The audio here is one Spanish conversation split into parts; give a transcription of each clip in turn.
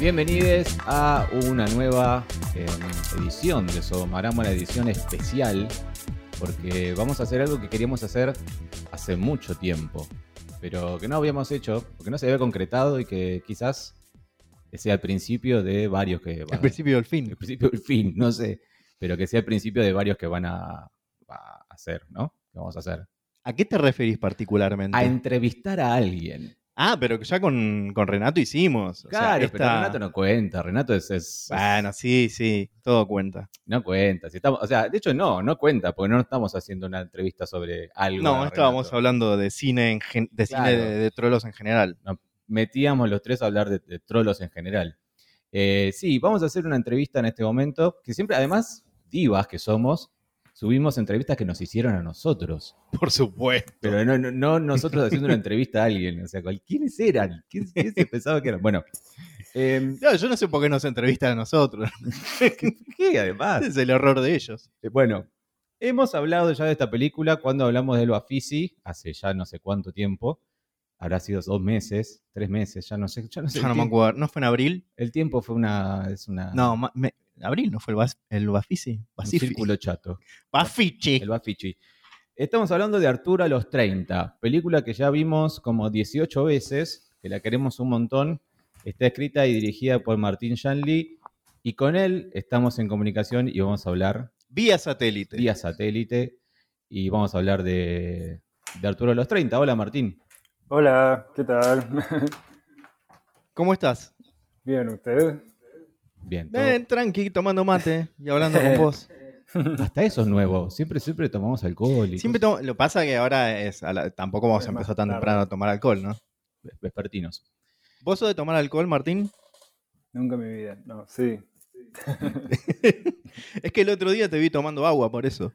Bienvenidos a una nueva eh, edición de Sodomarama, la edición especial, porque vamos a hacer algo que queríamos hacer hace mucho tiempo, pero que no habíamos hecho, porque no se había concretado y que quizás sea el principio de varios que van El principio del fin. el principio del fin, no sé, pero que sea el principio de varios que van a, a hacer, ¿no? Que vamos a hacer. ¿A qué te referís particularmente? A entrevistar a alguien. Ah, pero que ya con, con Renato hicimos. O sea, Claro, pero Renato no cuenta, Renato es... es- Bueno, sí, sí, todo cuenta. No cuenta. Si estamos, o sea, de hecho no, no cuenta, porque no estamos haciendo una entrevista sobre algo. No, estábamos Renato. hablando de cine, en gen- de, Claro. cine de, de trolos en general. Metíamos los tres a hablar de, de trolos en general. Eh, sí, vamos a hacer una entrevista en este momento, que siempre, además, divas que somos, subimos entrevistas que nos hicieron a nosotros. Por supuesto. Pero no, no, no nosotros haciendo una entrevista a alguien. O sea, ¿cuál- ¿quiénes eran? ¿Quién, quién se pensaba que eran? Bueno, eh, No, yo no sé por qué nos entrevistan a nosotros. ¿qué además? es el error de ellos. Eh, Bueno, hemos hablado ya de esta película cuando hablamos de Bafisi, hace ya no sé cuánto tiempo. Habrá sido dos meses, tres meses, ya no sé. Ya no, sé Ya no me acuerdo. ¿No fue en abril? El tiempo fue una. Es una No, me- abril no fue el, Bas- el un Basifi. círculo chato. Bafichi. El Bafichi. Estamos hablando de Arturo a los 30, película que ya vimos como 18 veces, que la queremos un montón. Está escrita y dirigida por Martín Shanley. Y con él estamos en comunicación y vamos a hablar Vía satélite. vía satélite y vamos a hablar de, de Arturo a los 30. Hola Martín. Hola, ¿qué tal? ¿Cómo estás? Bien, ¿ustedes? Bien. todo- Ven, tranqui, tomando mate y hablando con vos. Hasta eso es nuevo. Siempre, siempre tomamos alcohol y Siempre lo pasa que ahora es a la- tampoco vamos a empezar tan tarde. temprano a tomar alcohol, ¿no? vespertinos. ¿Vos sos de tomar alcohol, Martín? Nunca en mi vida. No, sí. es que el otro día te vi tomando agua, por eso.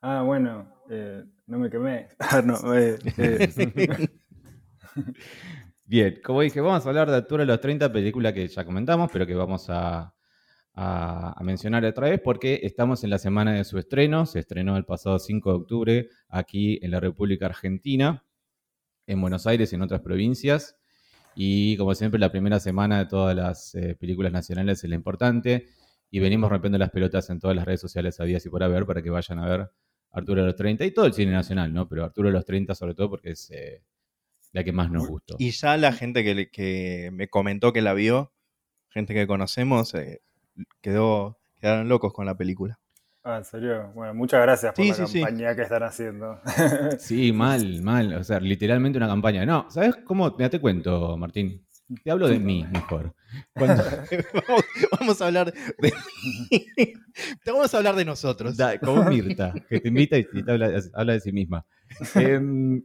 Ah, bueno, eh, no me quemé. Ah, no, eh, eh, Bien, como dije, vamos a hablar de Arturo a los 30, película que ya comentamos, pero que vamos a, a- a mencionar otra vez porque estamos en la semana de su estreno. Se estrenó el pasado 5 de octubre aquí en la República Argentina, en Buenos Aires y en otras provincias. Y como siempre, la primera semana de todas las eh, películas nacionales es la importante. Y venimos rompiendo las pelotas en todas las redes sociales habías y por haber para que vayan a ver Arturo a los 30 y todo el cine nacional, ¿no? Pero Arturo a los 30 sobre todo porque es eh, la que más nos gustó. Y ya la gente que, que me comentó que la vio, gente que conocemos, eh, quedó, quedaron locos con la película. ah, en serio. Bueno, muchas gracias por Sí, la sí, sí. campaña que están haciendo. Sí, mal, mal. O sea, literalmente una campaña. No, ¿sabes cómo? Mira, te cuento, Martín. Te hablo de mí mejor. Cuando- vamos, vamos a hablar de. Te vamos a hablar de nosotros. da- como Mirta, que te invita y te habla, habla de sí misma. Em,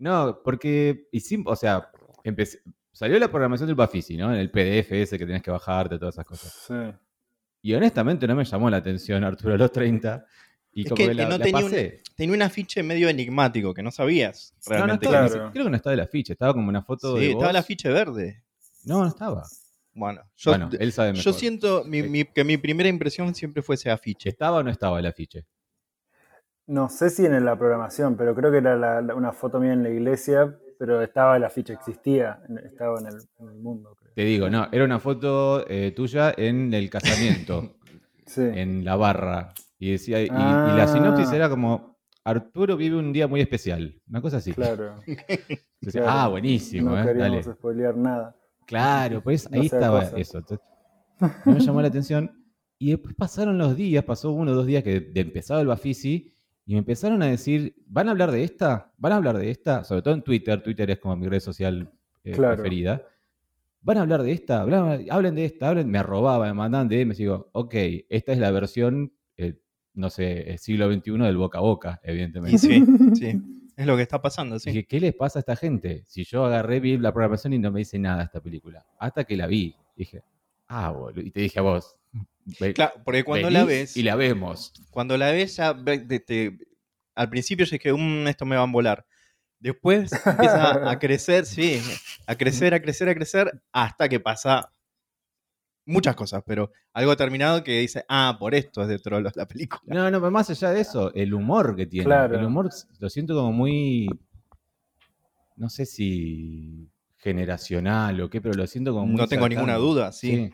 no, porque hicimos, o sea, empecé- salió la programación del Bafisi, ¿no? En el PDF ese que tenés que bajarte, todas esas cosas. Sí. Y honestamente no me llamó la atención Arturo a los 30. Y Es como que- que, la, no la tenía un- pasé. Tenía un afiche medio enigmático que no sabías No, no realmente. estaba, Claro. creo que no estaba el afiche, estaba como una foto Sí, de estaba el afiche verde. No, no estaba. Bueno, yo, bueno, él sabe mejor. yo siento mi- mi- que mi primera impresión siempre fue ese afiche. ¿Estaba o no estaba el afiche? No sé si en la programación, pero creo que era la- la- una foto mía en la iglesia, pero estaba el afiche, existía, estaba en el, en el mundo, creo. Te digo, no, era una foto eh, tuya en el casamiento, Sí. en la barra. Y decía, y, y Ah. la sinopsis era como Arturo vive un día muy especial. Una cosa así. Claro. Decía, claro. ah, buenísimo, no eh, queríamos dale. spoilear nada. Claro, pues No ahí estaba cosa. eso. Entonces, me llamó la atención. Y después pasaron los días, pasó uno o dos días que de empezado el Bafisi, y me empezaron a decir, ¿van a hablar de esta? ¿Van a hablar de esta? Sobre todo en Twitter, Twitter es como mi red social eh, Claro. preferida. ¿Van a hablar de esta? Hablen de esta, hablen. Me arrobaban, me mandaban DMs y digo, ok, esta es la versión, eh, no sé, eh, siglo XXI del boca a boca, evidentemente. Sí, sí. Es lo que está pasando, sí. Dije, ¿qué les pasa a esta gente? Si yo agarré, vi la programación y no me dice nada esta película. Hasta que la vi. Dije, ah, boludo. Y te dije a vos. Claro, porque cuando la ves, Y la vemos. cuando la ves ya ve- te- te- al principio yo dije, "Mm, esto me va a volar. Después empieza a crecer, sí, a crecer, a crecer, a crecer, hasta que pasa muchas cosas, pero algo terminado que dice, ah, por esto es de trolos la película. No, no, pero más allá de eso, el humor que tiene. Claro. El humor lo siento como muy. No sé si generacional o qué, pero lo siento como muy No tengo ninguna duda, sí.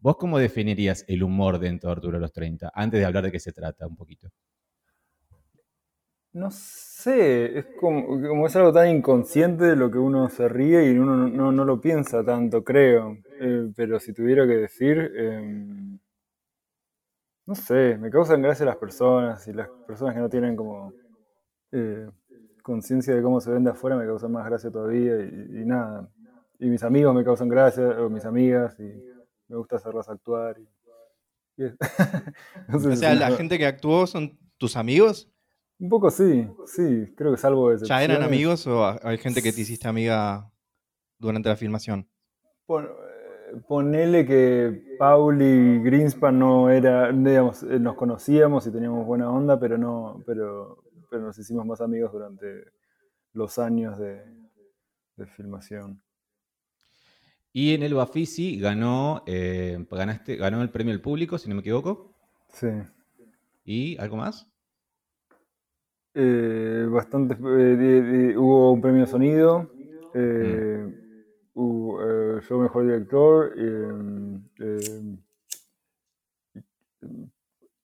¿Vos cómo definirías el humor dentro de Arturo los 30? Antes de hablar de qué se trata un poquito. No sé, es como, como es algo tan inconsciente de lo que uno se ríe y uno no, no- lo piensa tanto, creo. Eh, pero si tuviera que decir, em, no sé, me causan gracia las personas y las personas que no tienen como eh, conciencia de cómo se ven de afuera me causan más gracia todavía y nada. Y mis amigos me causan gracia, o mis amigas, y me gusta hacerlas actuar. y- y O sea, la gente que actuó son tus amigos. Un poco sí, sí, creo que salvo de ¿Ya eran amigos o hay gente que te hiciste amiga durante la filmación? Eh, ponele que Paul y Greenspan no era, digamos, eh, nos conocíamos y teníamos buena onda, pero no, pero, pero nos hicimos más amigos durante los años de, de filmación. Y en el Bafisi ganó, eh, ganaste, ganó el premio al público, si no me equivoco. Sí. ¿Y algo más? Eh, bastante, eh, de- de- hubo un premio de sonido, eh, hubo, eh, yo mejor director, eh, eh,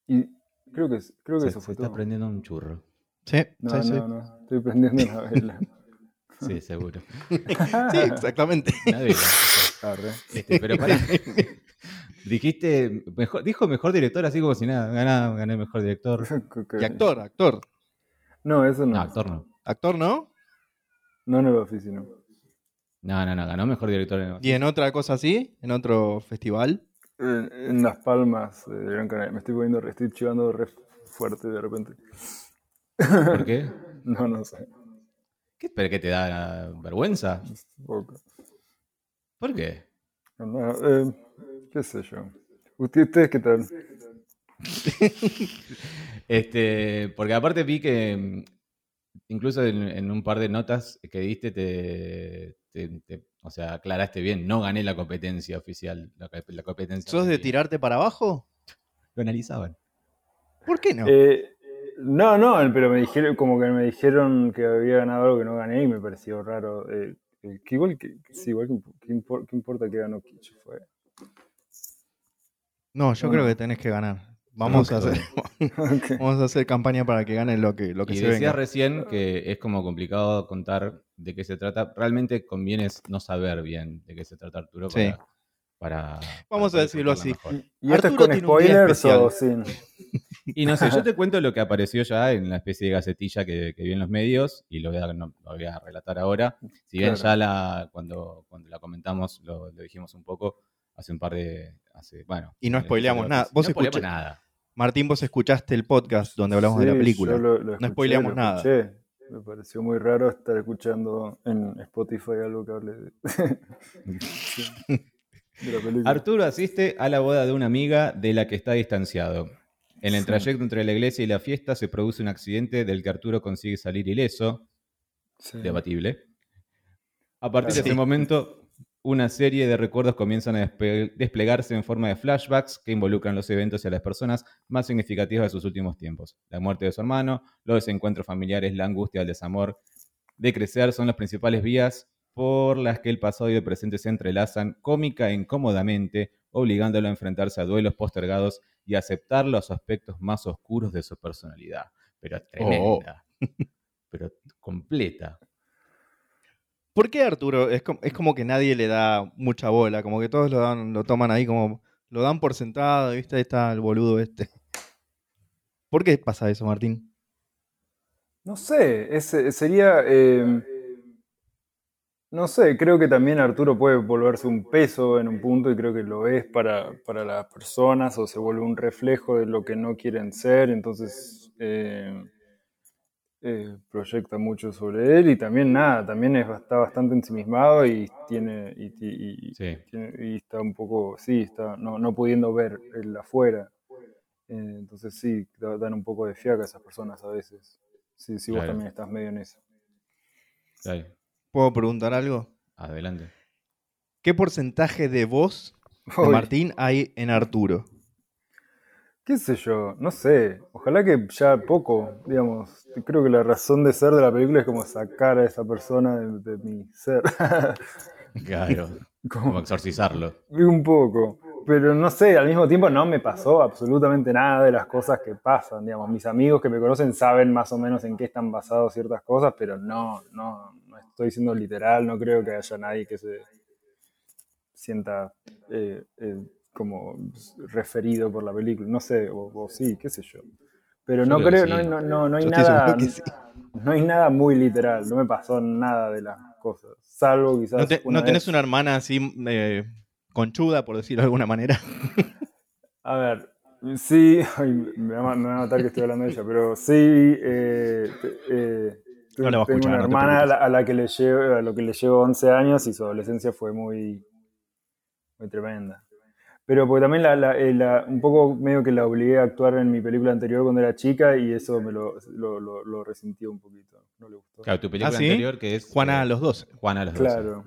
y, creo que, creo que Se, eso se fue está todo. prendiendo un churro. Sí, No, sí, sí. no, no, estoy prendiendo una vela. Sí, seguro. Sí, exactamente. Una vela. Arre. Este, pero pará. Dijiste, mejor, dijo mejor director así como si nada, ganá, gané mejor director. Y actor, actor. No, eso no. No, actor no. Actor, ¿no? No en el oficio, no. No, no, no, ganó mejor director en el ¿Y en otra cosa así? ¿En otro festival? En, en Las Palmas de Gran Canaria. Me estoy poniendo, re- estoy chivando re fuerte de repente. ¿Por qué? No, no sé. ¿Qué, ¿Pero qué te da vergüenza? un poco. ¿Por qué? No, eh, qué sé yo. ¿Usted- ¿Ustedes qué tal? Este, porque aparte vi que mm, incluso en, en un par de notas que diste, te, te- te- o sea, aclaraste bien, no gané la competencia oficial. La, co- la competencia ¿Sos de tirarte para abajo? Lo analizaban. ¿Por qué no? Eh, no, no, pero me dijeron, como que me dijeron que había ganado algo que no gané y me pareció raro. eh, que igual que, sí, igual que, que impor- ¿qué importa que ganó Kitsch? Fue. No, yo no, creo no. que tenés que ganar. Vamos a hacer, vamos a hacer campaña para que gane lo que, lo que Y se decías venga. recién que es como complicado contar de qué se trata. Realmente conviene no saber bien de qué se trata Arturo Sí. para, para- Vamos para a decirlo así. mejor. ¿Y esto es Arturo con tiene un día spoilers o sin? Y no sé, yo te cuento lo que apareció ya en la especie de gacetilla que, que vi en los medios y lo voy a, no- lo voy a relatar ahora. Si bien Claro. ya la, cuando, cuando la comentamos lo, lo dijimos un poco hace un par de... Hace, bueno, Y no spoileamos nada. Vos no spoileamos nada. Martín, vos escuchaste el podcast donde hablamos de la Sí, película. yo lo- lo escuché, spoileamos lo nada. Me pareció muy raro estar escuchando en Spotify algo que hable de, película. Arturo asiste a la boda de una amiga de la que está distanciado. En el trayecto entre la iglesia y la fiesta se produce un accidente del que Arturo consigue salir ileso, Sí. debatible. A partir de ese momento, una serie de recuerdos comienzan a desplegarse en forma de flashbacks que involucran los eventos y a las personas más significativas de sus últimos tiempos. La muerte de su hermano, los desencuentros familiares, la angustia, el desamor de crecer son las principales vías por las que el pasado y el presente se entrelazan cómica e incómodamente, obligándolo a enfrentarse a duelos postergados y a aceptar los aspectos más oscuros de su personalidad. Pero tremenda. Pero completa. ¿Por qué Arturo? Es como, es como que nadie le da mucha bola, como que todos lo, dan, lo toman ahí como, lo dan por sentado, ¿viste? Ahí está el boludo este. ¿Por qué pasa eso, Martín? No sé, ese sería. eh, no sé, creo que también Arturo puede volverse un peso en un punto y creo que lo es para, para las personas o se vuelve un reflejo de lo que no quieren ser, entonces eh, eh, proyecta mucho sobre él y también nada, también es, está bastante ensimismado y tiene. Y, y- y- Sí. tiene- y está un poco, sí, está no, no pudiendo ver el afuera. Eh, entonces sí, da- dan un poco de fiaca a esas personas a veces. Sí, sí, vos Claro. también estás medio en eso. Dale, ¿Puedo preguntar algo? adelante. ¿Qué porcentaje de voz de Uy, Martín hay en Arturo? ¿Qué sé yo? No sé. Ojalá que ya poco, digamos. Creo que la razón de ser de la película es como sacar a esa persona de, de mi ser. Claro, como Como, exorcizarlo. un poco. Pero no sé, al mismo tiempo no me pasó absolutamente nada de las cosas que pasan. Digamos, mis amigos que me conocen saben más o menos en qué están basadas ciertas cosas, pero no, no, no estoy siendo literal, no creo que haya nadie que se sienta eh, eh, como referido por la película. No sé, o, o sí, qué sé yo. Pero Yo no creo creo, sí. no, no, no, no hay nada. sí. No hay nada muy literal, no me pasó nada de las cosas. Salvo quizás. ¿No, te- una no tenés vez- una hermana así eh, conchuda, por decirlo de alguna manera? A ver, sí, ay, me, va, a- me va a matar que estoy hablando de ella, pero sí, eh, eh, No la a tengo escuchar, una no hermana a la, a la que le llevo, a lo que le llevo 11 años y su adolescencia fue muy, muy tremenda. Pero porque también la, la- eh, la- un poco medio que la obligué a actuar en mi película anterior cuando era chica y eso me lo, lo, lo, lo resintió un poquito, no le gustó. Claro, tu película ¿Ah, sí? anterior que es. Juana eh, a los dos. Juana a los 12. Claro,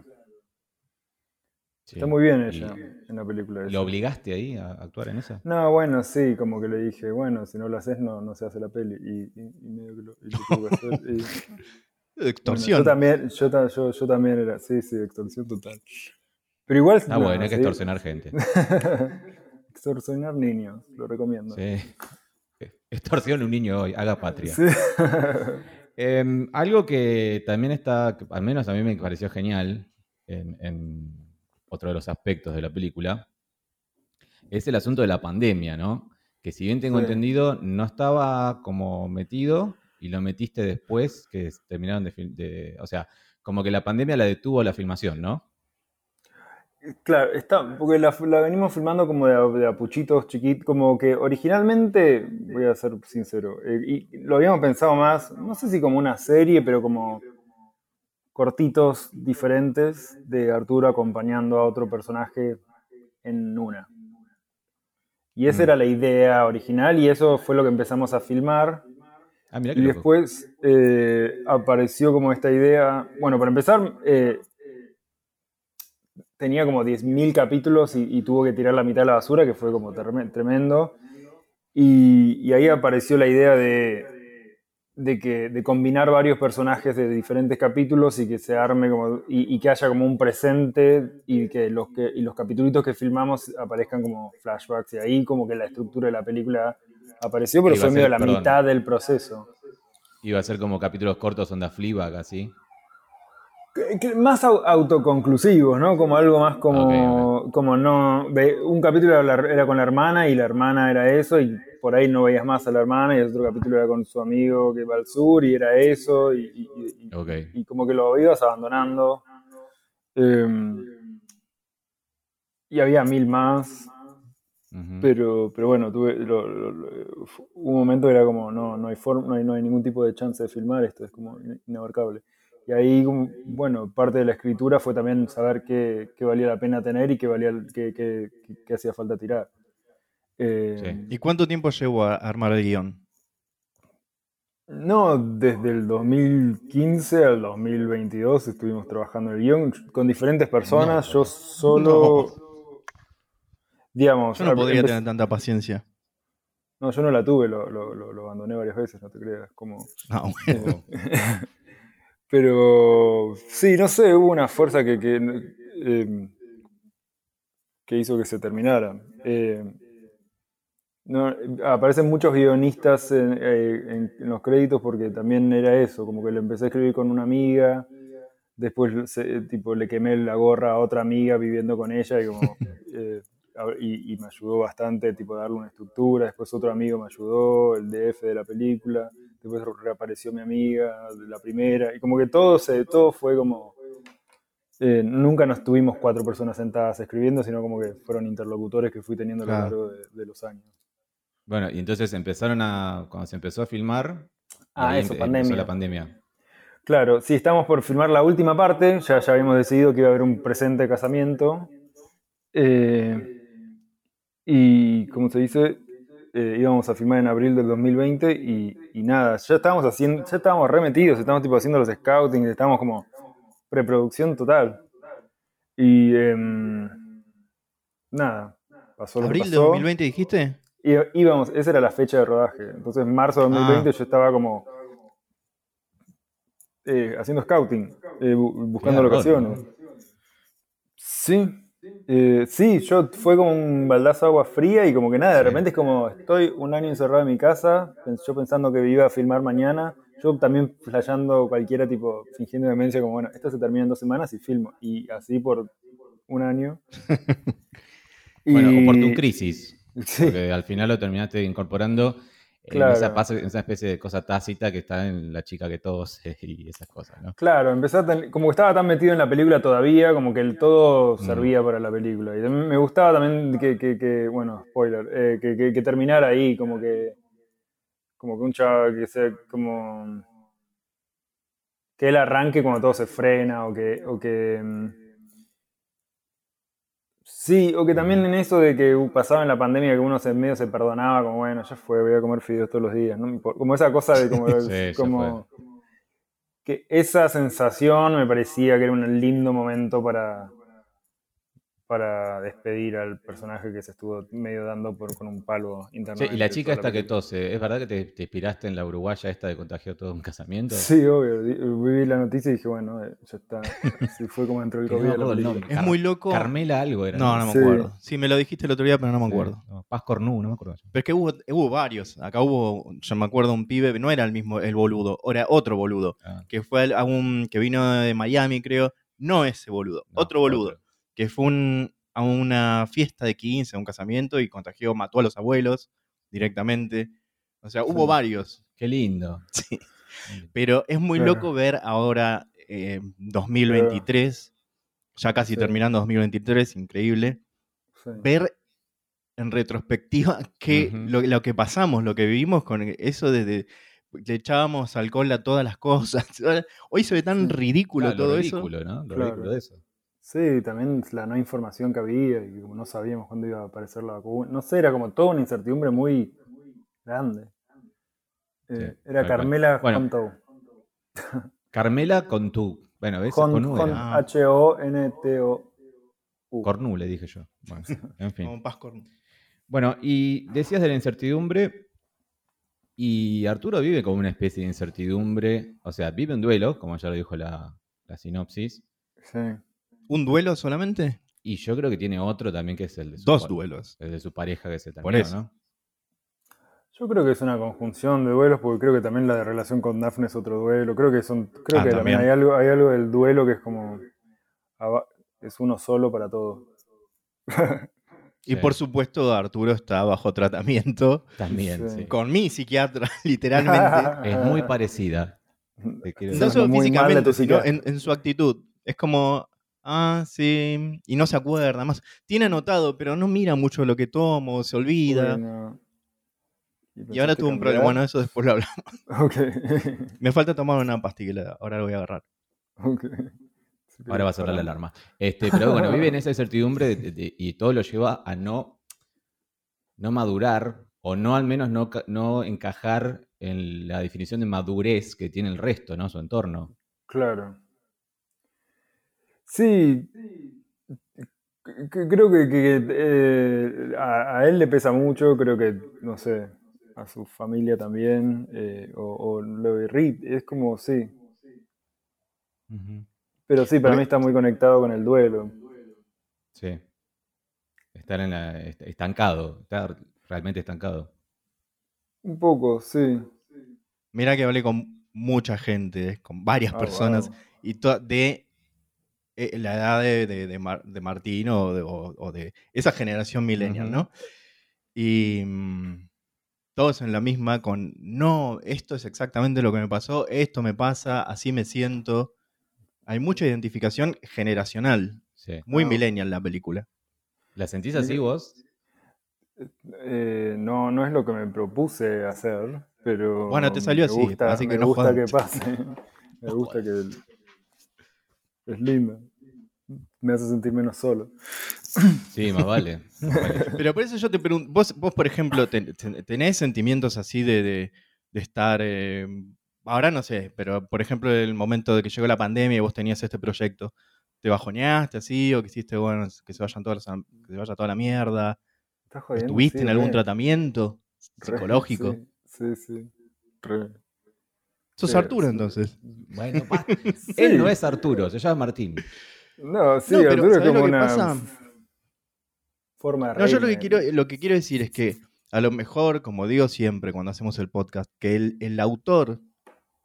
Sí. está muy bien Y- ella en la película. ¿Lo obligaste ahí a actuar en esa? No, bueno, sí, como que le dije, bueno, si no lo haces, no, no se hace la peli. Y, y- y medio que lo, tuve que hacer. Y, bueno, Extorsión. yo también, yo, yo, yo también era, sí, sí, extorsión total. Pero igual. Ah, no, bueno, hay que sí. extorsionar gente. Extorsionar niños, lo recomiendo. Sí. Extorsione un niño hoy, haga patria. Sí. Em, algo que también está, al menos a mí me pareció genial en, en otro de los aspectos de la película, es el asunto de la pandemia, ¿no? Que si bien tengo Sí. entendido, no estaba como metido y lo metiste después que terminaron de, O sea, como que la pandemia la detuvo la filmación, ¿no? Claro, está, porque la, la venimos filmando como de apuchitos chiquitos, como que originalmente, voy a ser sincero, eh, y lo habíamos pensado más, no sé si como una serie, pero como cortitos diferentes de Arturo acompañando a otro personaje en una. Y esa Mm. era la idea original y eso fue lo que empezamos a filmar. Ah, Y después eh, apareció como esta idea. Bueno, para empezar, eh, tenía como 10.000 capítulos y, y tuvo que tirar la mitad a la basura, que fue como tremendo. Y, y ahí apareció la idea de, de, que, de combinar varios personajes de diferentes capítulos y que se arme como. y, y que haya como un presente y que los, que, y los capítulos que filmamos aparezcan como flashbacks. Y ahí como que la estructura de la película apareció, pero fue medio la perdón. mitad del proceso. Iba a ser como capítulos cortos onda Fleabag, así. Más au- autoconclusivos, ¿no? Como algo más como, como no. Un capítulo era, con la hermana y la hermana era eso, y por ahí no veías más a la hermana, y el otro capítulo era con su amigo que va al sur y era eso, y, y- y- Ok. y como que lo ibas abandonando. Em, y había mil más, pero, pero bueno, tuve, lo- lo- un momento era como, no, no hay, forma, no, hay, no hay ningún tipo de chance de filmar esto, es como in- inabarcable. Y ahí, como, bueno, parte de la escritura fue también saber qué, qué valía la pena tener y qué, valía, qué, qué- hacía falta tirar. Eh, Sí. ¿Y cuánto tiempo llevó a armar el guion? No, desde el 2015 al 2022 estuvimos trabajando el guion con diferentes personas. No. Yo solo, digamos, Yo no podría tener tanta paciencia. no, yo no la tuve, lo, lo- lo- lo abandoné varias veces, no te creas. Como, No. eh, pero sí, no sé, hubo una fuerza que, que, eh, que hizo que se terminara. Eh, no, aparecen muchos guionistas en, eh, en- en los créditos porque también era eso, como que lo empecé a escribir con una amiga, después se- tipo, le quemé la gorra a otra amiga viviendo con ella y, como, eh, y, y me ayudó bastante tipo, a darle una estructura, después otro amigo me ayudó, el DF de la película, después reapareció mi amiga de la primera, y como que todo, se, todo fue como... eh, nunca nos tuvimos cuatro personas sentadas escribiendo, sino como que fueron interlocutores que fui teniendo a lo largo de, de los años. Bueno, y entonces empezaron a. Cuando se empezó a filmar. Ah, eso, empe- pandemia. empezó la pandemia. Claro, sí, estamos por filmar la última parte, ya, ya habíamos decidido que iba a haber un presente casamiento. Eh, y, como se dice, eh, íbamos a filmar en abril del 2020 y, y nada, ya estábamos haciendo, ya estábamos remetidos, estábamos tipo haciendo los scouting, estábamos como preproducción total. Y em, nada, pasó lo que ¿Abril de pasó. 2020 dijiste? Y íbamos, esa era la fecha de rodaje. Entonces, en marzo de 2020 Ah. yo estaba como eh, haciendo scouting, eh, bu- buscando locaciones. Sí, eh, sí, yo fue como un baldazo de agua fría y como que nada, de repente es como estoy un año encerrado en mi casa, yo pensando que iba a filmar mañana, yo también flasheando cualquiera tipo, fingiendo demencia como bueno, esto se termina en dos semanas y filmo, y así por un año. Bueno, o por tu crisis. Sí, Porque al final lo terminaste incorporando en, esa, pas- en esa especie de cosa tácita que está en la chica que todos y esas cosas, ¿no? claro, ten- como que estaba tan metido en la película todavía, como que el todo Mm. servía para la película. Y me gustaba también que, que- que, bueno, spoiler, eh, que, terminara ahí, como que, como que un chaval que se, como, que él arranque cuando todo se frena, o que, o que, mm, sí, o que también en eso de que pasaba en la pandemia que uno se medio se perdonaba, como bueno, ya fue, voy a comer fideos todos los días, ¿no? Como esa cosa de como, Sí, como que esa sensación me parecía que era un lindo momento para, para despedir al personaje que se estuvo medio dando por, con un palo internamente. y la chica esta que tose, ¿es verdad que te, te inspiraste en la uruguaya esta de contagió todo un casamiento? Sí, obvio. Vi la noticia y dije, bueno, eh, ya está. Así fue como entró el no COVID. película. nombre. Es muy loco. Carmela algo era. No, no me Sí. acuerdo. Sí, me lo dijiste el otro día, pero no me Sí, acuerdo. no, Paz Cornú, no me acuerdo. Pero es que hubo, hubo varios. Acá hubo, yo me acuerdo, un pibe, no era el mismo, el boludo, era otro boludo, Ah, que fue a un, que vino de Miami, creo. No ese boludo, no, otro boludo, que fue un- a una fiesta de 15, a un casamiento, y contagió, mató a los abuelos directamente. O sea, hubo Sí. varios. Qué lindo. Sí. Pero es muy Claro. loco ver ahora, eh, 2023, ya casi Sí. terminando 2023, increíble, Sí. ver en retrospectiva que lo, lo que pasamos, lo que vivimos con eso desde le echábamos alcohol a todas las cosas. Hoy se ve tan Sí. ridículo Claro, lo todo ridículo, ¿no? Lo Claro. ridículo de eso. Sí, también la no información que había y como no sabíamos cuándo iba a aparecer la vacuna. No sé, era como toda una incertidumbre muy grande. Eh, Sí, era. Carmela Bueno, Hontou. Carmela con tu. Bueno, ¿ves? Con, Con U con era. Ah. H-O-N-T-O-U. Cornú le dije yo. Bueno, en fin. Como Paz Cornu. Bueno, y decías de la incertidumbre. Y Arturo vive como una especie de incertidumbre. O sea, vive un duelo, como ya lo dijo la, la sinopsis. Sí. ¿Un duelo solamente? Y yo creo que tiene otro también que es el de su, Dos duelos. el de su pareja que se Por terminó, eso. ¿no? Yo creo que es una conjunción de duelos, porque creo que también la de relación con Daphne es otro duelo. Creo que son, creo Ah, que también hay algo, hay algo del duelo que es como aba- es uno solo para todo. Y Sí. por supuesto, Arturo está bajo tratamiento También, Sí. con mi psiquiatra, literalmente. Es muy parecida. No solo físicamente, sino en su actitud. Es como, ah, sí, y no se acuerda más. Tiene anotado, pero no mira mucho lo que tomo, se olvida. Bueno. y ahora tuvo un problema. Bueno, eso después lo hablamos. Ok. Me falta tomar una pastilla, ahora lo voy a agarrar. ok. Ahora va a sonar la alarma. Este, pero bueno, vive en esa incertidumbre de- de- de- y todo lo lleva a no, no madurar o no al menos no, no encajar en la definición de madurez que tiene el resto, ¿no? Su entorno. Claro. Sí. Creo que, que, eh, a, a él le pesa mucho, creo que, no sé, a su familia también, eh, o, o lo irrita, es como, sí. Pero sí, para Porque- mí está muy conectado con el duelo. Sí. Estar en la, est- estancado, estar realmente estancado. Un poco, sí. Mira que hablé con mucha gente, con varias Ah, personas, wow. y de eh, la edad de, de, de Mar- de Martín o de, o- o de esa generación millennial, Ujú. ¿no? Y mm, todos en la misma con, no, esto es exactamente lo que me pasó, esto me pasa, así me siento. Hay mucha identificación generacional, Sí. muy Ah. millennial la película. ¿La sentís así Mira. vos? Eh, no, no es lo que me propuse hacer, pero Bueno, te salió me así, gusta, así que me no gusta jodas. que pase. Me gusta que es lindo. Me hace sentir menos solo. Sí, más vale. más vale. Pero por eso yo te pregunto, vos, vos por ejemplo, ten- ten- tenés sentimientos así de, de- de estar, eh, ahora no sé, pero por ejemplo el momento de que llegó la pandemia y vos tenías este proyecto, ¿te bajoneaste así o quisiste, bueno, que se vayan todas las- que se vaya toda la mierda? ¿Estás jodiendo? ¿Estuviste Sí, en algún re, tratamiento re, psicológico? Sí, sí, sí. Re. Sos Sí, Arturo sí. entonces. Bueno. Él no es Arturo, se llama Martín. No, sí, No, pero Arturo es ¿sabés lo como que una pasa? forma de No, yo lo que quiero, lo que quiero decir es que a lo mejor, como digo siempre cuando hacemos el podcast, que el, el autor,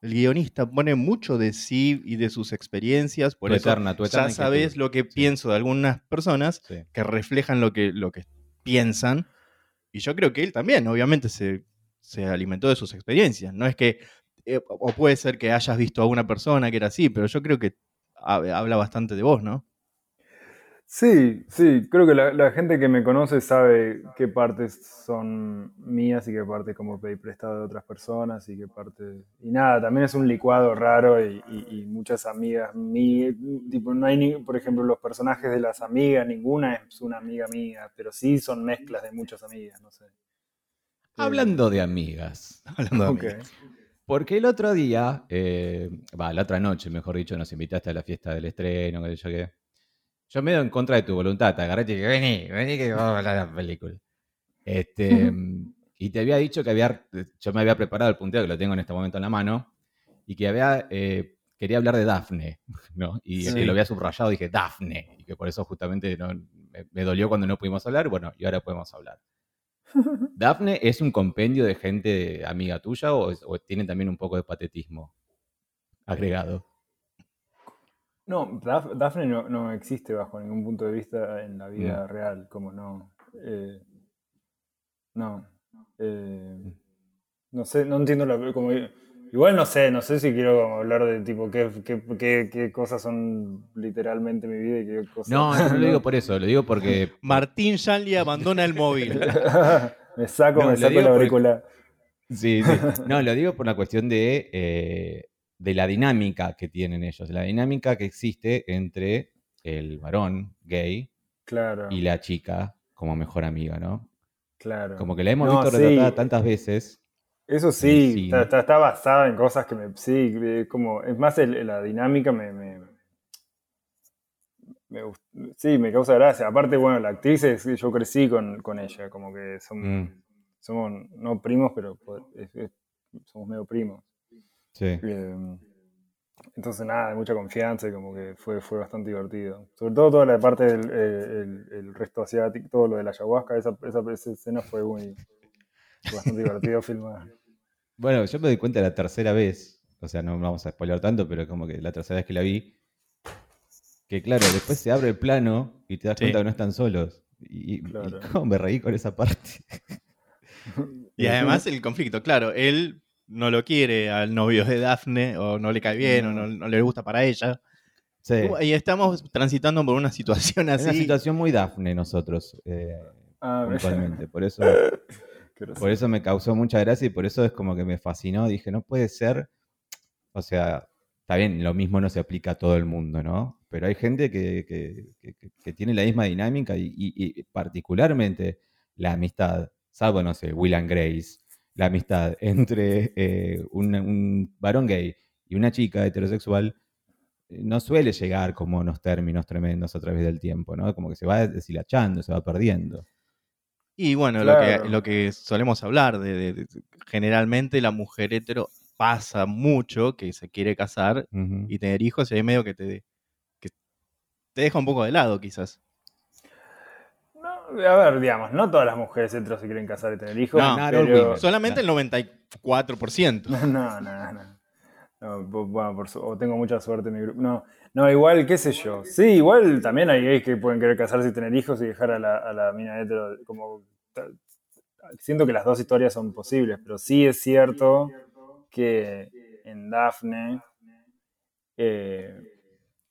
el guionista, pone mucho de sí y de sus experiencias, por Tu eso eterna, tu eterna ya sabes lo que pienso de algunas personas Sí. que reflejan lo que, lo que piensan. Y yo creo que él también, obviamente, se, se alimentó de sus experiencias. No es que, eh, o puede ser que hayas visto a una persona que era así, pero yo creo que hab- habla bastante de vos, ¿no? Sí, sí, creo que la, la gente que me conoce sabe qué partes son mías y qué partes como pedí prestado de otras personas y qué parte... Y nada, también es un licuado raro y, y- y muchas amigas mías, tipo, no hay ni, por ejemplo, los personajes de las amigas, ninguna es una amiga mía, pero sí son mezclas de muchas amigas, no sé. Hablando de amigas. Hablando de Ok. amigas. Porque el otro día, eh, la otra noche, mejor dicho, nos invitaste a la fiesta del estreno, sé yo qué. Yo medio en contra de tu voluntad, te agarré y te dije, vení, vení que vamos a hablar de la película. Este, y te había dicho que había, yo me había preparado el punteo, que lo tengo en este momento en la mano, y que había, eh, quería hablar de Dafne, ¿no? Y Sí. que lo había subrayado, dije, Dafne, y que por eso justamente no- me, me dolió cuando no pudimos hablar, bueno, y ahora podemos hablar. ¿Dafne es un compendio de gente amiga tuya o, es- o tiene también un poco de patetismo agregado? No, Daphne no, no existe bajo ningún punto de vista en la vida real, como no. eh, no. eh, no sé, no entiendo la. Como, igual no sé, no sé si quiero como hablar de tipo qué, qué, qué- qué cosas son literalmente mi vida y qué cosas. No, no lo digo por eso, lo digo porque Martín Shanley abandona el móvil. me saco, No, me saco la porque- aurícula. Sí, sí. No, lo digo por la cuestión de, eh, de la dinámica que tienen ellos, la dinámica que existe entre el varón gay Claro, y la chica como mejor amiga, ¿no? claro. Como que la hemos No, visto sí. retratada tantas veces. Eso sí, está, está- está basada en cosas que me. Sí, como. Es más, el- la dinámica me. me, me sí, me causa gracia. Aparte, bueno, la actriz es. Yo crecí con, con ella, como que somos, Mm, somos no primos, pero po- es- es- somos medio primos. sí. Eh, entonces, nada, de mucha confianza y como que fue, fue bastante divertido. Sobre todo toda la parte del eh, el, el resto asiático, todo lo de la ayahuasca, esa, esa, esa escena fue muy. Bastante divertido filmar. Bueno, yo me doy cuenta la tercera vez, o sea, no vamos a spoiler tanto, pero como que la tercera vez que la vi, que claro, después se abre el plano y te das Sí. cuenta que no están solos. Y, Claro. y cómo me reí con esa parte. Y además el conflicto, claro, él no lo quiere al novio de Daphne, o no le cae bien, o no, no le gusta para ella. Sí. Y estamos transitando por una situación Es así. una situación muy Dafne nosotros, eh, Ah. Por eso. por eso me causó mucha gracia y por eso es como que me fascinó. Dije, no puede ser. O sea, está bien, lo mismo no se aplica a todo el mundo, ¿no? Pero hay gente que, que- que- tiene la misma dinámica y, y- y particularmente la amistad, salvo, no sé, Will and Grace, la amistad entre eh, un, un varón gay y una chica heterosexual eh, no suele llegar como unos términos tremendos a través del tiempo, ¿no? Como que se va deshilachando, se va perdiendo. Y bueno, Claro. lo, que, lo que solemos hablar, de, de- de- generalmente la mujer hetero pasa mucho que se quiere casar y tener hijos y ahí medio que te, que te deja un poco de lado quizás. No, a ver, digamos, no todas las mujeres hetero se quieren casar y tener hijos, No, pero... Solamente el 94%. No, no, no. No, bu- bueno, por su- o tengo mucha suerte en mi grupo. No, no, igual, qué sé yo. Sí, igual también hay gays que pueden querer casarse y tener hijos y dejar a la, a la mina hetero como... Siento que las dos historias son posibles, pero sí es cierto que en Daphne eh,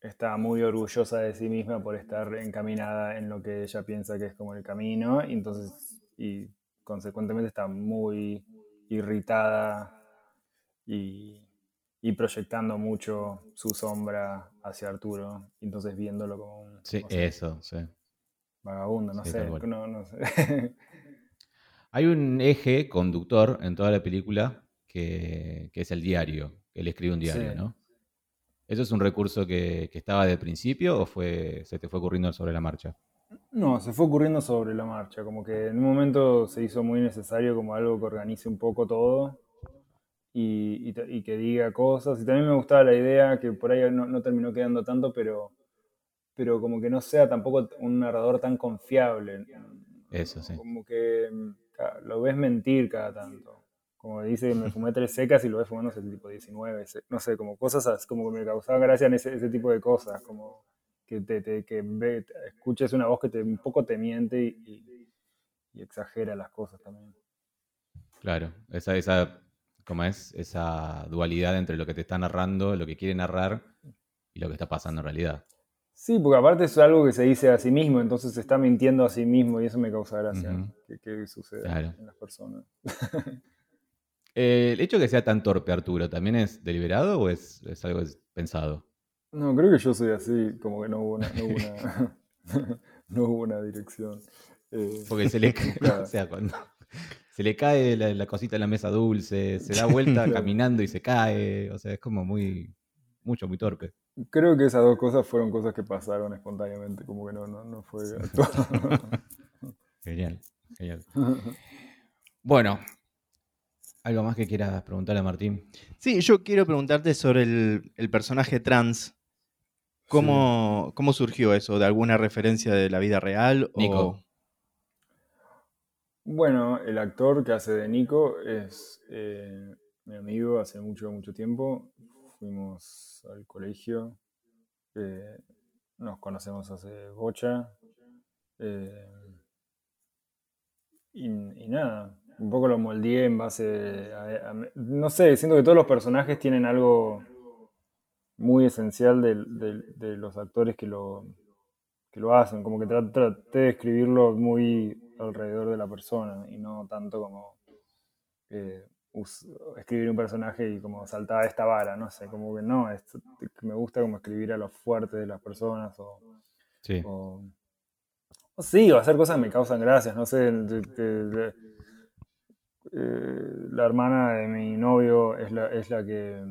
está muy orgullosa de sí misma por estar encaminada en lo que ella piensa que es como el camino, y entonces, y consecuentemente está muy irritada y, y proyectando mucho su sombra hacia Arturo, y entonces viéndolo como un Sí, eso, sí. vagabundo, no Sí, sé, no, no sé. Hay un eje conductor en toda la película que, que es el diario. Él escribe un diario, Sí. ¿no? ¿Eso es un recurso que, que estaba de principio o fue, se te fue ocurriendo sobre la marcha? No, se fue ocurriendo sobre la marcha, como que en un momento se hizo muy necesario como algo que organice un poco todo y, y que diga cosas. Y también me gustaba la idea, que por ahí no, no terminó quedando tanto, pero pero como que no sea tampoco un narrador tan confiable. Eso, sí. Como que mm, lo ves mentir cada tanto. Como dice, me fumé tres secas y lo ves fumando ese tipo 19, se- no sé, como cosas así, como que me causaban gracia en ese, ese tipo de cosas, como que, te, te- que ve- escuches una voz que te, un poco te miente y, y- y exagera las cosas también. Claro, esa, esa, es, esa dualidad entre lo que te está narrando, lo que quiere narrar y lo que está pasando en realidad. Sí, porque aparte es algo que se dice a sí mismo, entonces se está mintiendo a sí mismo y eso me causa gracia Ujú. que, que suceda Claro. en las personas. Eh, ¿El hecho de que sea tan torpe Arturo también es deliberado o es, es algo pensado? No, creo que yo soy así, como que no hubo una, no hubo una, no hubo una dirección. Eh, Porque se le o sea, cuando se le cae la, la cosita en la mesa dulce, se da vuelta caminando y se cae, o sea, es como muy, mucho, muy torpe. creo que esas dos cosas fueron cosas que pasaron espontáneamente, como que no, no, no fue. Genial, genial. Bueno, ¿algo más que quieras preguntarle a Martín? Sí, yo quiero preguntarte sobre el, el personaje trans. ¿Cómo, ¿Cómo surgió eso? ¿De alguna referencia de la vida real? O... Bueno, el actor que hace de Nico es eh, mi amigo hace mucho, mucho tiempo. Fuimos al colegio, eh, nos conocemos hace bocha. eh, y, nada, un poco lo moldeé en base a, No sé, siento que todos los personajes tienen algo muy esencial del- de, los actores que lo, que lo hacen, como que tra- traté de escribirlo muy alrededor de la persona y no tanto como eh, escribir un personaje y como saltar a esta vara, no sé, como que no, es- me gusta como escribir a lo fuerte de las personas o, Sí. o, o sí, o hacer cosas que me causan gracias, no sé, de- de- de- eh, la hermana de mi novio es la, es la que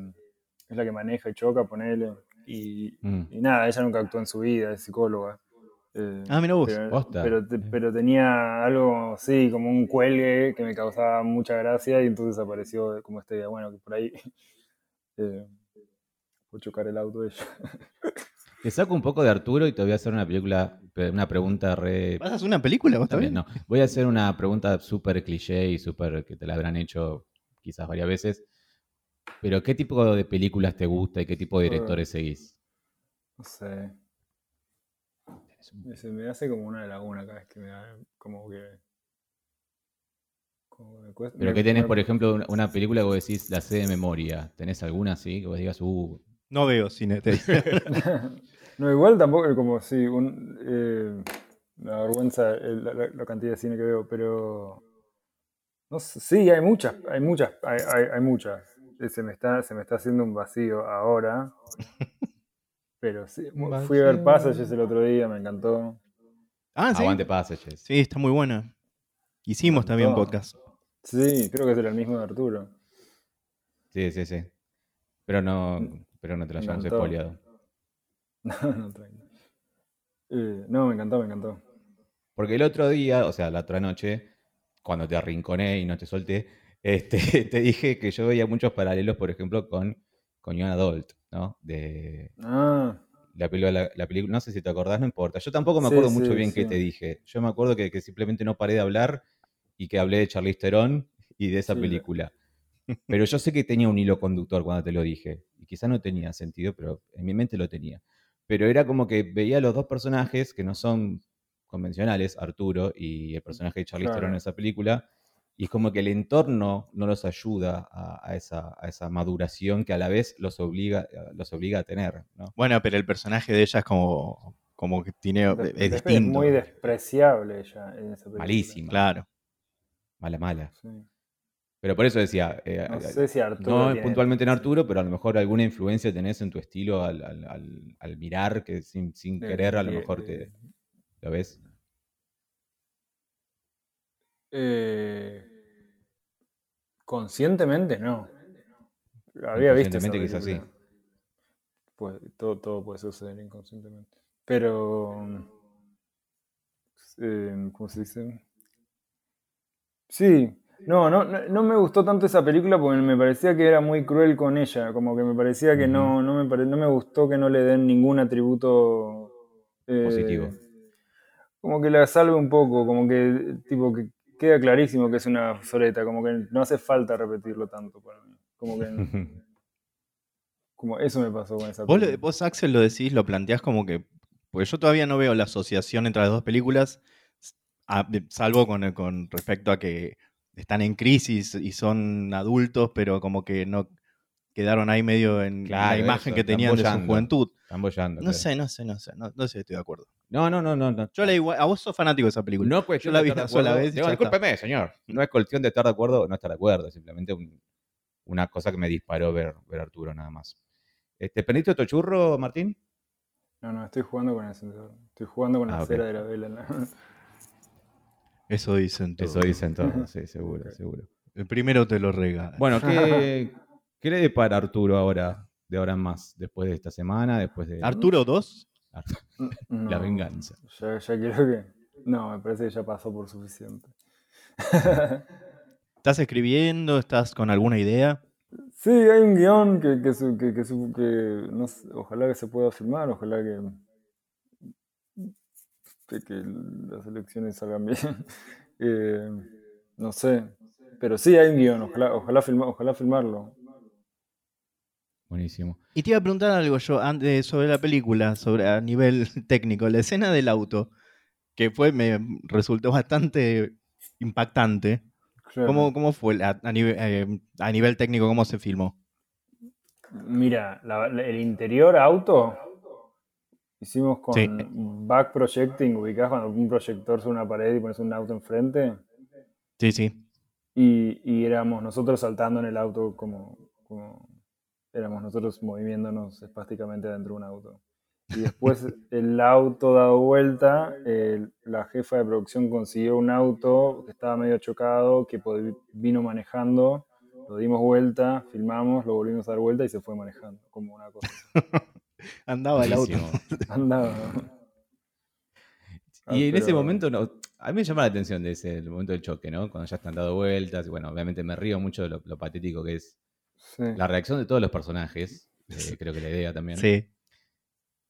es la que maneja y choca, ponele, y, Mm. y nada, ella nunca actuó en su vida, es psicóloga. Eh, Ah, mira vos. pero, pero, te- pero tenía algo, sí, como un cuelgue que me causaba mucha gracia y entonces apareció como esta idea, bueno, que por ahí eh, fue chocar el auto de ella. Te saco un poco de Arturo y te voy a hacer una película, una pregunta re... ¿Vas a hacer una película vos También, también? no. Voy a hacer una pregunta súper cliché y súper que te la habrán hecho quizás varias veces. Pero ¿qué tipo de películas te gusta y qué tipo de directores seguís? No sé. Se me hace como una laguna cada vez que me da, como que... como que me cuesta- Pero me- ¿qué tenés, me- por ejemplo, una- una película que vos decís, la sé de memoria? ¿Tenés alguna así? Que vos digas, uh, No veo cine. no, igual tampoco, como si un, eh, me avergüenza el- la, la- la cantidad de cine que veo, pero no sé, sí, hay muchas, hay muchas, hay, hay- hay muchas. Eh, Se me está, se me está haciendo un vacío ahora. Pero sí, fui a ver. Passages el otro día, me encantó. ah, sí. Aguante Passages. Sí, está muy buena. Hicimos también podcast. Sí, creo que es el mismo de Arturo. Sí, sí, sí. Pero no, pero no te la encantó. spoileado. No, no, tranqui. Eh, no, me encantó, me encantó. Porque el otro día, o sea, la otra noche, cuando te arrinconé y no te solté, este, te dije que yo veía muchos paralelos, por ejemplo, con, con Young Adult, ¿no? De Ah, la película, la, la película, no sé si te acordás, no importa. Yo tampoco me Sí, acuerdo sí, mucho bien qué sí. te dije. Yo me acuerdo que, que simplemente no paré de hablar y que hablé de Charlize Theron y de esa Sí. película. Pero yo sé que tenía un hilo conductor cuando te lo dije. Y quizá no tenía sentido, pero en mi mente lo tenía. Pero era como que veía a los dos personajes que no son convencionales, Arturo y el personaje de Charlize Claro. Theron en esa película, y es como que el entorno no los ayuda a, a esa, a esa maduración que a la vez los obliga, los obliga a tener, ¿no? Bueno, pero el personaje de ella es como, como que tiene. es distinto. muy despreciable ella en esa película. Malísima. Claro. Mala, mala. Sí. Pero por eso decía, eh, No eh, sé si Arturo. no tiene- puntualmente en Arturo, pero a lo mejor alguna influencia tenés en tu estilo al, al- al- al mirar, que sin, sin de- querer a lo de- mejor de- te lo ves. Eh, conscientemente no. Había visto esa Inconscientemente quizás sí. Pues, todo, todo puede suceder inconscientemente. Pero. eh, ¿Cómo se dice? Sí. No, no, no, no me gustó tanto esa película porque me parecía que era muy cruel con ella. Como que me parecía que no, no, me pare- no me gustó que no le den ningún atributo Eh, Positivo. Como que la salve un poco, como que tipo que queda clarísimo que es una soreta, como que no hace falta repetirlo tanto para mí. Como que como eso me pasó con esa Vos, película. vos, Axel, lo decís, lo planteás como que. Porque yo todavía no veo la asociación entre las dos películas, a- salvo con, con respecto a que están en crisis y son adultos, pero como que no quedaron ahí medio en Claro, la imagen eso, que están tenían de su juventud. Están bollando. No claro. sé, no sé, no sé. No, no sé si estoy de acuerdo. No, no, no, no. no. Yo la igual, a vos sos fanático de esa película. No es cuestión Yo la vi una sola vez Digo, está. discúlpeme, señor. No es cuestión de estar de acuerdo o no estar de acuerdo. Es simplemente un- una cosa que me disparó ver, ver Arturo, nada más. Este, ¿Prendiste tu churro, Martín? No, no, estoy jugando con el encendedor. Estoy jugando con la Ah, ok. cera de la vela. ¿no? Eso dicen todos. Eso dicen todos, sí, seguro, seguro. El primero te lo regala. Bueno, ¿qué, ¿qué le depara Arturo ahora, de ahora en más? Después de esta semana, después de Arturo 2. No, la venganza. Ya, ya quiero que. No, me parece que ya pasó por suficiente. ¿Estás escribiendo? ¿Estás con alguna idea? Sí, hay un guion que, que, su- que, que su- que no sé, ojalá que se pueda filmar, ojalá que, que, que las elecciones salgan bien. Eh, no sé, pero sí hay un guion, ojalá, ojalá, filma- ojalá filmarlo. Buenísimo. Y te iba a preguntar algo yo antes sobre la película, sobre a nivel técnico, la escena del auto, que fue, me resultó bastante impactante. Claro. ¿Cómo, cómo fue a, nivel, eh, a nivel técnico, cómo se filmó? Mira, la- la- el interior auto hicimos con Sí. back projecting, ubicás cuando un proyector sobre una pared y pones un auto enfrente. Sí, sí. Y, y éramos nosotros saltando en el auto como, como éramos nosotros moviéndonos espásticamente dentro de un auto. Y después el auto dado vuelta, eh, la jefa de producción consiguió un auto que estaba medio chocado, que vino manejando, lo dimos vuelta, filmamos, lo volvimos a dar vuelta y se fue manejando, como una cosa. Andaba el auto. Andaba. Ah, Y en ese momento, no, a mí me llama la atención de ese el momento del choque, ¿no? Cuando ya están dando vueltas. Y bueno, obviamente me río mucho de lo, lo patético que es Sí. la reacción de todos los personajes. eh, creo que la idea también. Sí.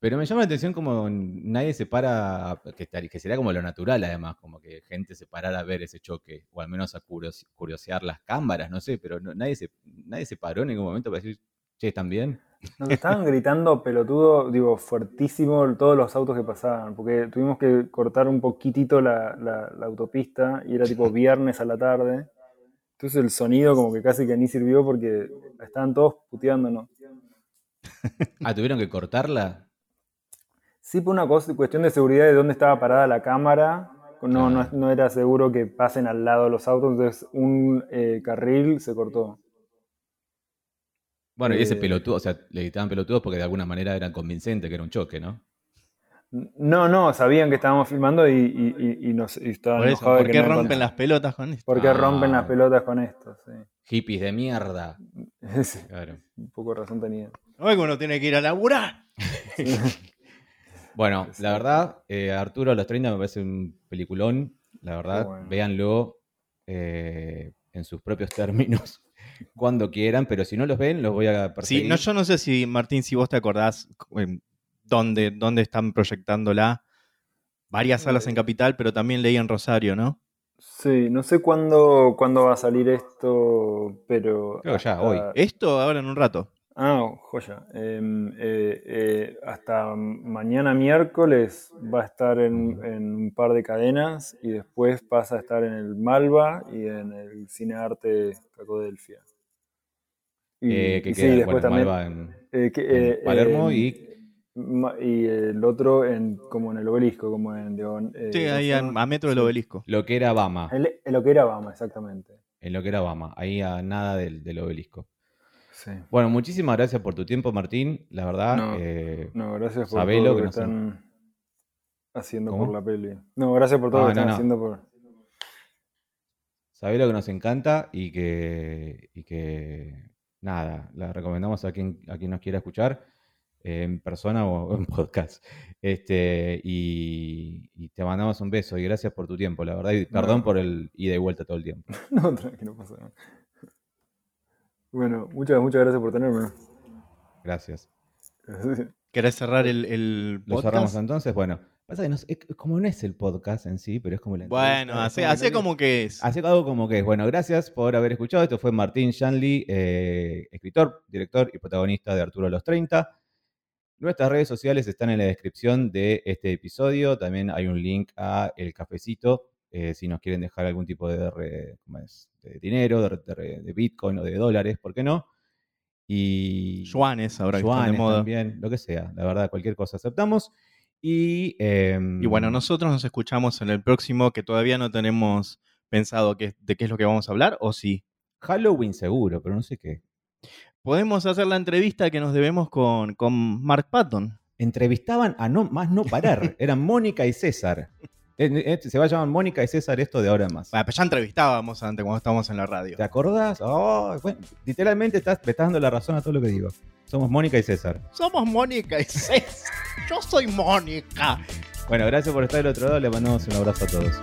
Pero me llama la atención como nadie se para, que, que sería como lo natural además, como que gente se parara a ver ese choque, o al menos a curios- curiosear las cámaras, no sé, pero no- nadie, se, nadie se paró en ningún momento para decir, che, ¿están bien? Nos estaban gritando pelotudo, digo, fuertísimo todos los autos que pasaban, porque tuvimos que cortar un poquitito la, la- la autopista y era tipo viernes a la tarde. Entonces el sonido como que casi que ni sirvió porque estaban todos puteándonos. Ah, ¿tuvieron que cortarla? Sí, por una cosa, cuestión de seguridad de dónde estaba parada la cámara. No, no, Ah. no era seguro que pasen al lado los autos, entonces un eh, carril se cortó. Bueno, y ese Eh, pelotudo, o sea, le gritaban pelotudos porque de alguna manera eran convincentes que era un choque, ¿no? No, no, sabían que estábamos filmando y, y- y- y nos y estaban Por eso, de ¿por que qué no rompen las pelotas con esto? ¿Por qué Ah. rompen las pelotas con esto? Sí. Hippies de mierda. Sí, Claro. un poco razón tenía. No es que uno tiene que ir a laburar. Bueno, la verdad, eh, Arturo a los 30 me parece un peliculón. La verdad, bueno. véanlo eh, en sus propios términos cuando quieran, pero si no los ven, los voy a perseguir. Sí, no, yo no sé si, Martín, si vos te acordás eh, dónde, dónde están proyectándola. Varias salas en Capital, pero también leí en Rosario, ¿no? Sí, no sé cuándo, cuándo va a salir esto, pero. Creo que ya, hasta- hoy. Esto ahora en un rato. Ah, joya. Em, eh, eh, hasta mañana miércoles va a estar en, en un par de cadenas y después pasa a estar en el Malva y en el Cine Arte Cacodelfia. Y, Eh, que y sí, queda, después bueno, también. Malva en, eh, que, en Palermo y y el otro en, como en el obelisco, como en León. eh, Sí, ahí a, metro del obelisco. lo que era Bama. El- en lo que era Bama, exactamente. En lo que era Bama. Ahí a nada del, del obelisco. Sí. Bueno, muchísimas gracias por tu tiempo, Martín. La verdad, No. eh, No, gracias por todo lo que que, no sé. están haciendo ¿Cómo? por la peli. No, gracias por todo Ah, lo que no, están no. haciendo por. sabés lo que nos encanta y que, y que nada, la recomendamos a quien, a quien nos quiera escuchar, en persona o en podcast. Este, y, y te mandamos un beso y gracias por tu tiempo, la verdad, y perdón No. por el ida y vuelta todo el tiempo. No, tranqui, no pasa nada. Bueno, muchas, muchas gracias por tenerme. Gracias. ¿Querés cerrar el, el Lo podcast? cerramos entonces. Bueno, pasa que no es- como no es el podcast en sí, pero es como la Bueno, hace, es como hace que- como que es. Hace algo como que es. Bueno, gracias por haber escuchado. Esto fue Martín Shanley, eh, escritor, director y protagonista de Arturo a los 30. Nuestras redes sociales están en la descripción de este episodio. También hay un link a El Cafecito, eh, si nos quieren dejar algún tipo de, re- ¿cómo es? de dinero, de, de- de Bitcoin o de dólares, ¿por qué no? Y Juanes, ahora que yuanes moda. también, lo que sea. La verdad, cualquier cosa aceptamos. Y, em, Y bueno, nosotros nos escuchamos en el próximo, que todavía no tenemos pensado de qué es lo que vamos a hablar, o sí. Halloween seguro, pero no sé qué. Podemos hacer la entrevista que nos debemos con, con Mark Patton. entrevistaban a no más no parar. Eran Mónica y César. En- en- Se va a llamar Mónica y César esto de ahora más. Bueno, pues ya entrevistábamos antes cuando estábamos en la radio. ¿Te acordás? Oh, bueno, literalmente estás, me estás dando la razón a todo lo que digo. Somos Mónica y César. Somos Mónica y César. Yo soy Mónica. Bueno, gracias por estar del otro lado. Le mandamos un abrazo a todos.